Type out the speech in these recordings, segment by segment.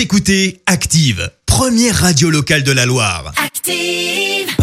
Vous écoutez Active, première radio locale de la Loire. Active.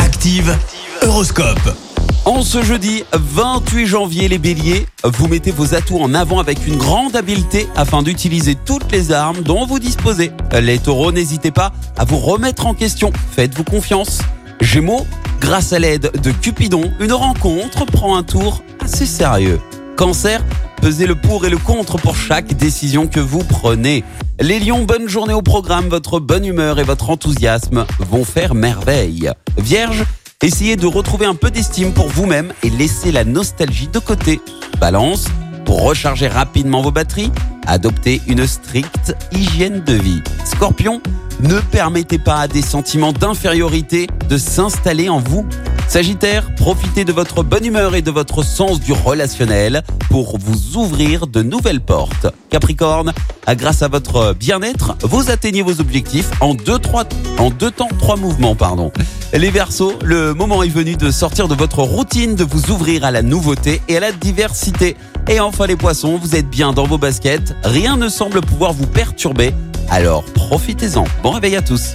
Active, Horoscope. En ce jeudi 28 janvier, les béliers, vous mettez vos atouts en avant avec une grande habileté afin d'utiliser toutes les armes dont vous disposez. Les taureaux, n'hésitez pas à vous remettre en question. Faites-vous confiance. Gémeaux, grâce à l'aide de Cupidon, une rencontre prend un tour assez sérieux. Cancer, pesez le pour et le contre pour chaque décision que vous prenez. Les lions, bonne journée au programme, votre bonne humeur et votre enthousiasme vont faire merveille. Vierge, essayez de retrouver un peu d'estime pour vous-même et laissez la nostalgie de côté. Balance, pour recharger rapidement vos batteries, adoptez une stricte hygiène de vie. Scorpion, ne permettez pas à des sentiments d'infériorité de s'installer en vous. Sagittaire, profitez de votre bonne humeur et de votre sens du relationnel pour vous ouvrir de nouvelles portes. Capricorne, grâce à votre bien-être, vous atteignez vos objectifs en deux, trois, en deux temps, trois mouvements, pardon. Les Verseaux, le moment est venu de sortir de votre routine, de vous ouvrir à la nouveauté et à la diversité. Et enfin les Poissons, vous êtes bien dans vos baskets, rien ne semble pouvoir vous perturber, alors profitez-en. Bon réveil à tous.